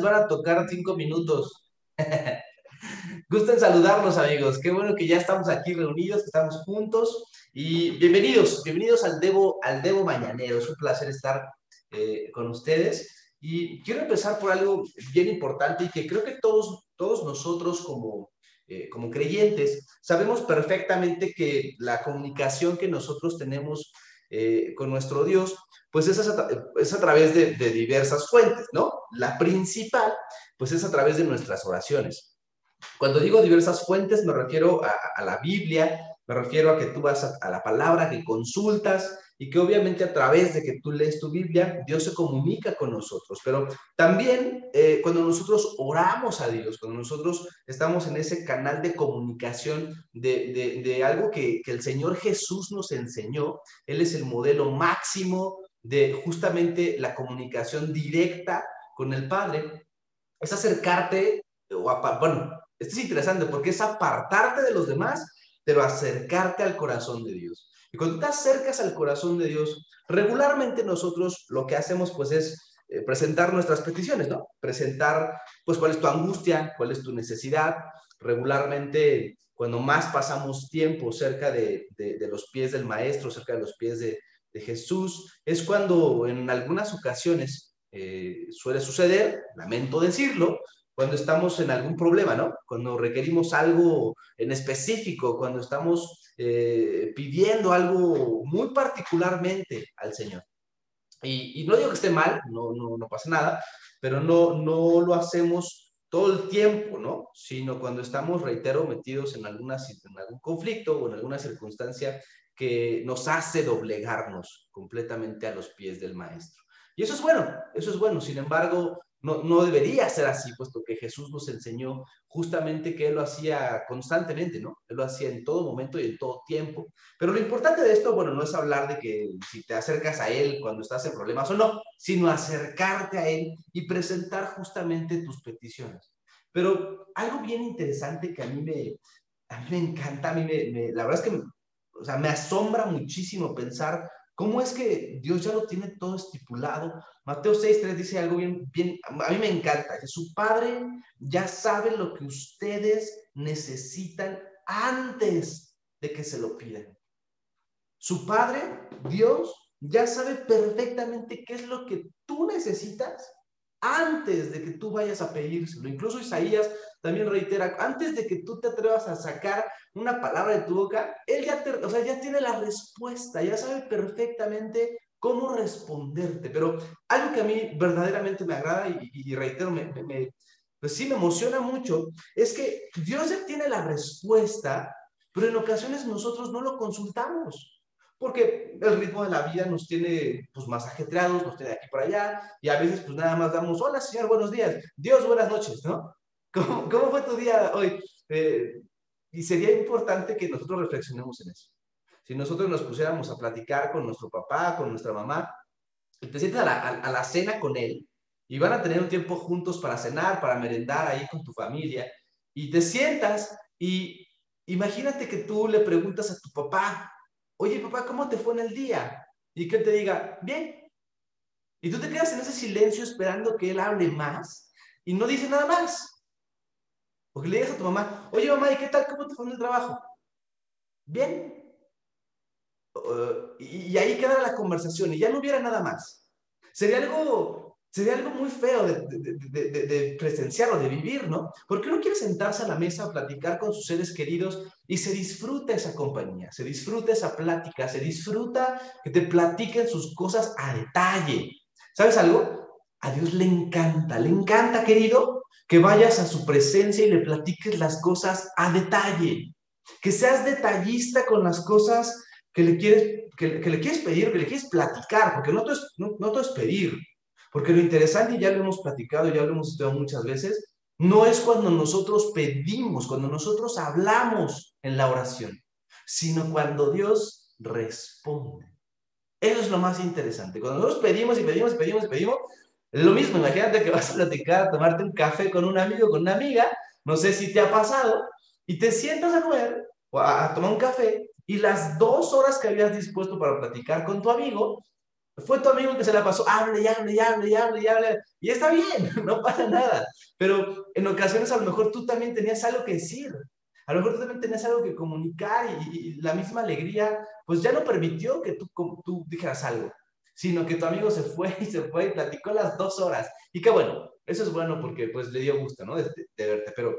van a tocar cinco minutos. Gusten saludarlos, amigos. Qué bueno que ya estamos aquí reunidos, que estamos juntos. Y bienvenidos, bienvenidos al Debo, al Debo Mañanero. Es un placer estar eh, con ustedes. Y quiero empezar por algo bien importante y que creo que todos, todos nosotros como, eh, como creyentes sabemos perfectamente que la comunicación que nosotros tenemos eh, con nuestro Dios, pues es a, través de, diversas fuentes, ¿no? La principal, pues es a través de nuestras oraciones. Cuando digo diversas fuentes, me refiero a, la Biblia, me refiero a que tú vas a, la palabra, que consultas y que obviamente a través de que tú lees tu Biblia, Dios se comunica con nosotros. Pero también eh, cuando nosotros oramos a Dios, cuando nosotros estamos en ese canal de comunicación de, de, algo que, que el Señor Jesús nos enseñó, Él es el modelo máximo de justamente la comunicación directa con el Padre, es acercarte, o bueno, esto es interesante porque es apartarte de los demás, pero acercarte al corazón de Dios. Y cuando te acercas al corazón de Dios, regularmente nosotros lo que hacemos pues es eh, presentar nuestras peticiones, ¿no? Presentar pues cuál es tu angustia, cuál es tu necesidad. Regularmente cuando más pasamos tiempo cerca de, de, los pies del maestro, cerca de los pies de, de Jesús, es cuando en algunas ocasiones eh, suele suceder, lamento decirlo, cuando estamos en algún problema, ¿no? Cuando requerimos algo en específico, cuando estamos eh, pidiendo algo muy particularmente al Señor. Y, y, no digo que esté mal, no, no, no pasa nada, pero no, no lo hacemos todo el tiempo, ¿no? Sino cuando estamos, reitero, metidos en, algunas, en algún conflicto o en alguna circunstancia que nos hace doblegarnos completamente a los pies del Maestro. Y eso es bueno, eso es bueno. Sin embargo, no, no, debería ser así, puesto que Jesús nos enseñó justamente que Él lo hacía constantemente, ¿no? Él lo hacía en todo momento y en todo tiempo. Pero lo importante de esto, bueno, no es hablar de que si te acercas a Él cuando estás en problemas o no, sino acercarte a Él y presentar justamente tus peticiones. Pero algo bien interesante que a mí me, a mí me encanta, a mí me, la verdad es que o sea, me asombra muchísimo pensar cómo es que Dios ya lo tiene todo estipulado. Mateo 6.3 dice algo bien, bien, a mí me encanta, que su Padre ya sabe lo que ustedes necesitan antes de que se lo pidan. Su Padre, Dios, ya sabe perfectamente qué es lo que tú necesitas antes de que tú vayas a pedírselo. Incluso Isaías también reitera, antes de que tú te atrevas a sacar una palabra de tu boca, él ya, te, o sea, ya tiene la respuesta, ya sabe perfectamente cómo responderte. Pero algo que a mí verdaderamente me agrada y, y reitero, me, me, pues sí me emociona mucho, es que Dios ya tiene la respuesta, pero en ocasiones nosotros no lo consultamos porque el ritmo de la vida nos tiene pues más ajetreados, nos tiene de aquí para allá, y a veces pues nada más damos, hola señor, buenos días, Dios, buenas noches, ¿no? ¿Cómo, cómo fue tu día hoy? Eh, y sería importante que nosotros reflexionemos en eso. Si nosotros nos pusiéramos a platicar con nuestro papá, con nuestra mamá, y te sientas a la, a, a la cena con él, y van a tener un tiempo juntos para cenar, para merendar ahí con tu familia, y te sientas y imagínate que tú le preguntas a tu papá, oye papá, ¿cómo te fue en el día? Y que él te diga, bien. Y tú te quedas en ese silencio esperando que él hable más y no dice nada más. Le dices a tu mamá, oye mamá, ¿y qué tal? ¿Cómo te fue en el trabajo? Bien. Uh, y, y, ahí queda la conversación y ya no hubiera nada más. Sería algo Sería algo muy feo de, de, de, de, presenciarlo, de vivir, ¿no? Porque uno quiere sentarse a la mesa a platicar con sus seres queridos y se disfruta esa compañía, se disfruta esa plática, se disfruta que te platiquen sus cosas a detalle. ¿Sabes algo? A Dios le encanta, le encanta, querido, que vayas a su presencia y le platiques las cosas a detalle. Que seas detallista con las cosas que le quieres, que, que le quieres pedir, que le quieres platicar, porque no todo es, no, todo es pedir. Porque lo interesante, ya lo hemos platicado, ya lo hemos estudiado muchas veces, no es cuando nosotros pedimos, cuando nosotros hablamos en la oración, sino cuando Dios responde. Eso es lo más interesante. Cuando nosotros pedimos y pedimos y pedimos y pedimos, lo mismo. Imagínate que vas a platicar, a tomarte un café con un amigo, con una amiga, no sé si te ha pasado, y te sientas a comer o a, tomar un café, y las dos horas que habías dispuesto para platicar con tu amigo, fue tu amigo que se la pasó, hable y hable y hable y hable y hable, y está bien, no pasa nada. Pero en ocasiones a lo mejor tú también tenías algo que decir, a lo mejor tú también tenías algo que comunicar y, la misma alegría, pues ya no permitió que tú, tú dijeras algo, sino que tu amigo se fue y se fue y platicó las dos horas. Y qué bueno, eso es bueno porque pues le dio gusto, ¿no? De, de verte, pero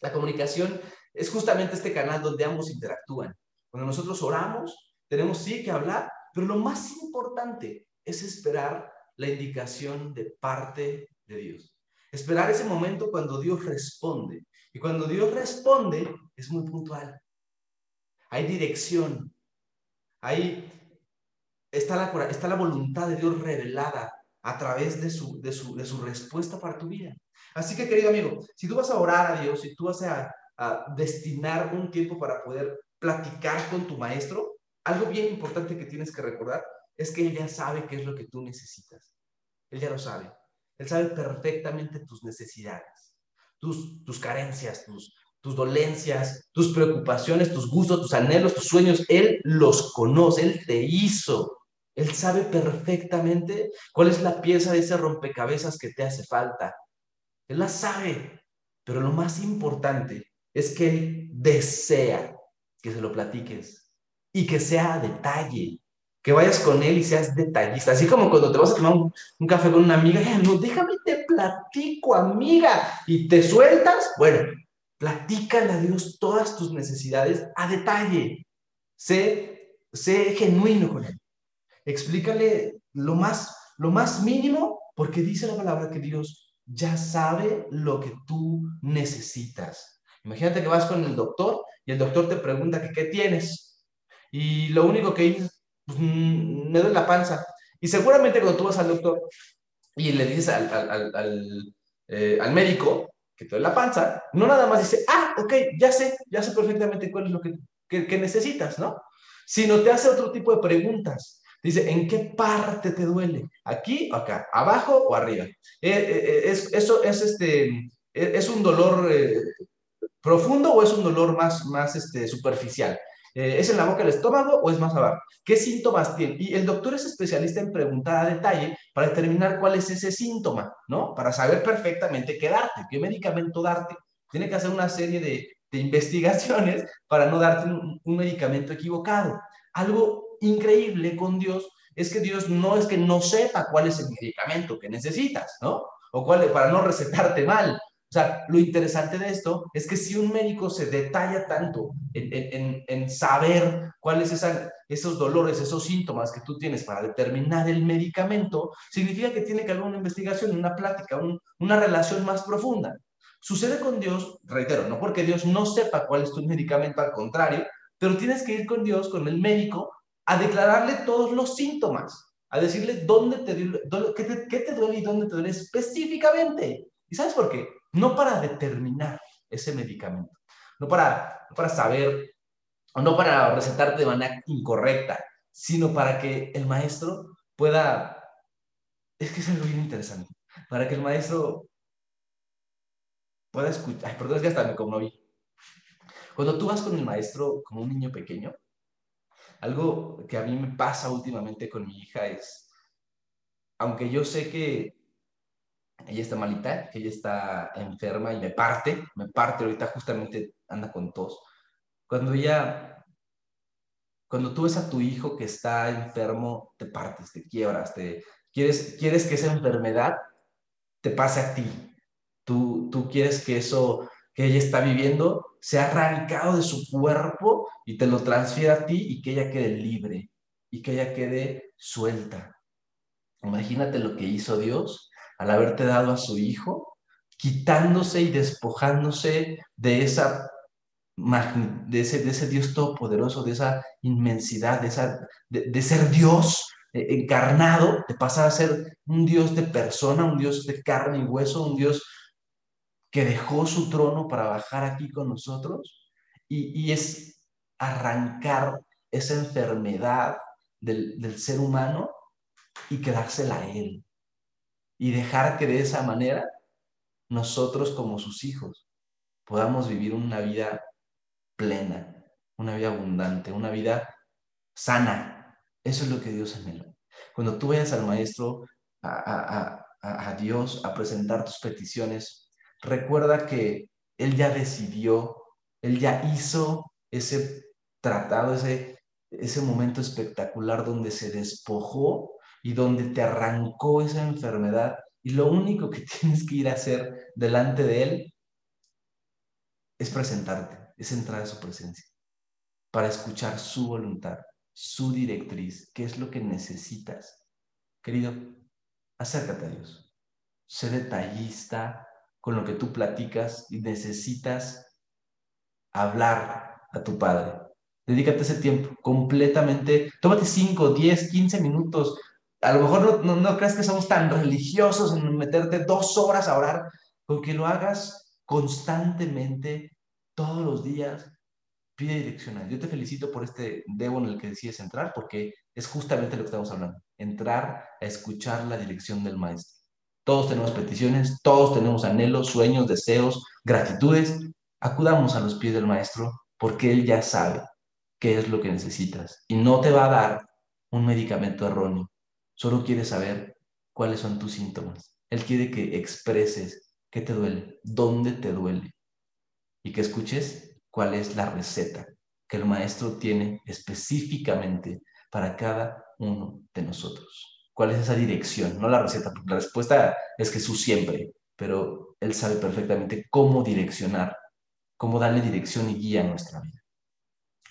la comunicación es justamente este canal donde ambos interactúan. Cuando nosotros oramos, tenemos sí que hablar, pero lo más importante es esperar la indicación de parte de Dios. Esperar ese momento cuando Dios responde. Y cuando Dios responde, es muy puntual. Hay dirección. Ahí está la, está la voluntad de Dios revelada a través de su, de, su, de su respuesta para tu vida. Así que, querido amigo, si tú vas a orar a Dios, si tú vas a, a destinar un tiempo para poder platicar con tu maestro, algo bien importante que tienes que recordar es que Él ya sabe qué es lo que tú necesitas. Él ya lo sabe. Él sabe perfectamente tus necesidades, tus, tus carencias, tus, tus dolencias, tus preocupaciones, tus gustos, tus anhelos, tus sueños. Él los conoce, Él te hizo. Él sabe perfectamente cuál es la pieza de ese rompecabezas que te hace falta. Él la sabe, pero lo más importante es que Él desea que se lo platiques y que sea a detalle, que vayas con él y seas detallista, así como cuando te vas a tomar un, café con una amiga, no, déjame te platico, amiga, y te sueltas, bueno, platícale a Dios todas tus necesidades a detalle, sé, sé genuino con él, explícale lo más, lo más mínimo, porque dice la palabra que Dios ya sabe lo que tú necesitas. Imagínate que vas con el doctor y el doctor te pregunta que qué tienes y lo único que hice, pues, mm, me duele la panza. Y seguramente cuando tú vas al doctor y le dices al, al, eh, al médico que te duele la panza, no nada más dice, ah, ok, ya sé, ya sé perfectamente cuál es lo que, que, necesitas, ¿no? Sino te hace otro tipo de preguntas. Dice, ¿en qué parte te duele? ¿Aquí o acá? ¿Abajo o arriba? Eh, eh, es, eso es, este, es un dolor profundo o es un dolor más, más este, superficial? Eh, ¿Es en la boca del estómago o es más abajo? ¿Qué síntomas tiene? Y el doctor es especialista en preguntar a detalle para determinar cuál es ese síntoma, ¿no? Para saber perfectamente qué darte, qué medicamento darte. Tiene que hacer una serie de, investigaciones para no darte un, medicamento equivocado. Algo increíble con Dios es que Dios no es que no sepa cuál es el medicamento que necesitas, ¿no? O cuál, para no recetarte mal, o sea, lo interesante de esto es que si un médico se detalla tanto en, saber cuáles son esos dolores, esos síntomas que tú tienes para determinar el medicamento, significa que tiene que haber una investigación, una plática, una relación más profunda. Sucede con Dios, reitero, no porque Dios no sepa cuál es tu medicamento, al contrario, pero tienes que ir con Dios, con el médico, a declararle todos los síntomas, a decirle dónde te, te, qué te duele y dónde te duele específicamente. ¿Y sabes por qué? no para determinar ese medicamento, no para, para saber o no para recetarte de manera incorrecta, sino para que el maestro pueda, es que es algo bien interesante, para que el maestro pueda escuchar, ay, perdón, es que hasta me conmoví. Cuando tú vas con el maestro como un niño pequeño, algo que a mí me pasa últimamente con mi hija es, aunque yo sé que ella está malita, que ella está enferma y me parte, me parte, ahorita justamente anda con tos. Cuando ella, cuando tú ves a tu hijo que está enfermo, te partes, te quiebras, te, quieres, quieres que esa enfermedad te pase a ti. Tú, tú quieres que eso que ella está viviendo sea arrancado de su cuerpo y te lo transfiera a ti y que ella quede libre y que ella quede suelta. Imagínate lo que hizo Dios al haberte dado a su Hijo, quitándose y despojándose de, esa, de, ese, de ese Dios todopoderoso, de esa inmensidad, de, esa, de, ser Dios eh, encarnado, de pasar a ser un Dios de persona, un Dios de carne y hueso, un Dios que dejó su trono para bajar aquí con nosotros. Y, y es arrancar esa enfermedad del, del ser humano y quedársela a Él y dejar que de esa manera nosotros como sus hijos podamos vivir una vida plena, una vida abundante, una vida sana. Eso es lo que Dios anhela. Cuando tú vayas al maestro, a, a, a Dios, a presentar tus peticiones, recuerda que Él ya decidió, Él ya hizo ese tratado, ese, ese momento espectacular donde se despojó y donde te arrancó esa enfermedad y lo único que tienes que ir a hacer delante de Él es presentarte, es entrar a su presencia para escuchar su voluntad, su directriz, qué es lo que necesitas. Querido, acércate a Dios. Sé detallista con lo que tú platicas y necesitas hablar a tu Padre. Dedícate ese tiempo completamente. Tómate 5, 10, 15 minutos. A lo mejor no, no, creas que somos tan religiosos en meterte dos horas a orar, con que lo hagas constantemente, todos los días, pide dirección Yo te felicito por este debo en el que decides entrar, porque es justamente lo que estamos hablando, entrar a escuchar la dirección del maestro. Todos tenemos peticiones, todos tenemos anhelos, sueños, deseos, gratitudes. Acudamos a los pies del maestro porque él ya sabe qué es lo que necesitas y no te va a dar un medicamento erróneo. Solo quiere saber cuáles son tus síntomas. Él quiere que expreses qué te duele, dónde te duele y que escuches cuál es la receta que el maestro tiene específicamente para cada uno de nosotros. ¿Cuál es esa dirección? No la receta, porque la respuesta es Jesús siempre, pero Él sabe perfectamente cómo direccionar, cómo darle dirección y guía a nuestra vida.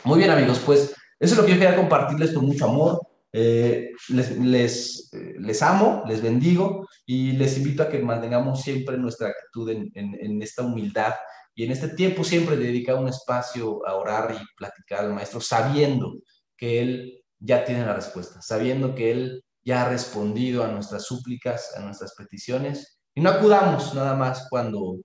Muy bien amigos, pues eso es lo que yo quería compartirles con mucho amor. Eh, eh, les, amo, les bendigo y les invito a que mantengamos siempre nuestra actitud en, en, esta humildad y en este tiempo siempre dedica un espacio a orar y platicar al maestro, sabiendo que él ya tiene la respuesta, sabiendo que él ya ha respondido a nuestras súplicas, a nuestras peticiones. Y no acudamos nada más cuando,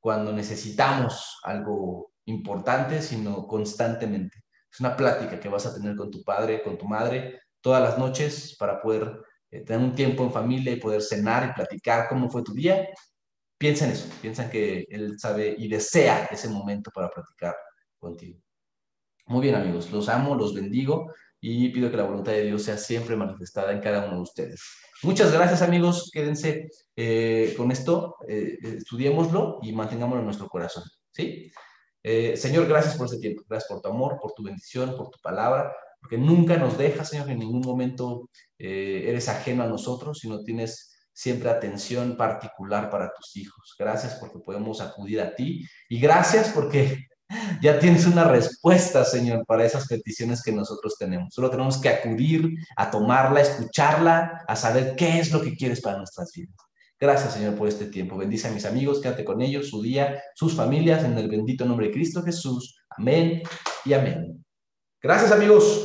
cuando necesitamos algo importante, sino constantemente. Es una plática que vas a tener con tu padre, con tu madre, todas las noches para poder eh, tener un tiempo en familia y poder cenar y platicar cómo fue tu día piensa en eso, piensa que Él sabe y desea ese momento para practicar contigo. Muy bien amigos, los amo, los bendigo y pido que la voluntad de Dios sea siempre manifestada en cada uno de ustedes. Muchas gracias amigos, quédense eh, con esto, eh, estudiémoslo y mantengámoslo en nuestro corazón. ¿sí? Eh, Señor, gracias por este tiempo, gracias por tu amor, por tu bendición, por tu palabra, porque nunca nos dejas, Señor, en ningún momento eres ajeno a nosotros, sino tienes siempre atención particular para tus hijos. Gracias porque podemos acudir a ti y gracias porque ya tienes una respuesta, Señor, para esas peticiones que nosotros tenemos. Solo tenemos que acudir a tomarla, escucharla, a saber qué es lo que quieres para nuestras vidas. Gracias, Señor, por este tiempo. Bendice a mis amigos, quédate con ellos, su día, sus familias, en el bendito nombre de Cristo Jesús. Amén y amén. Gracias, amigos.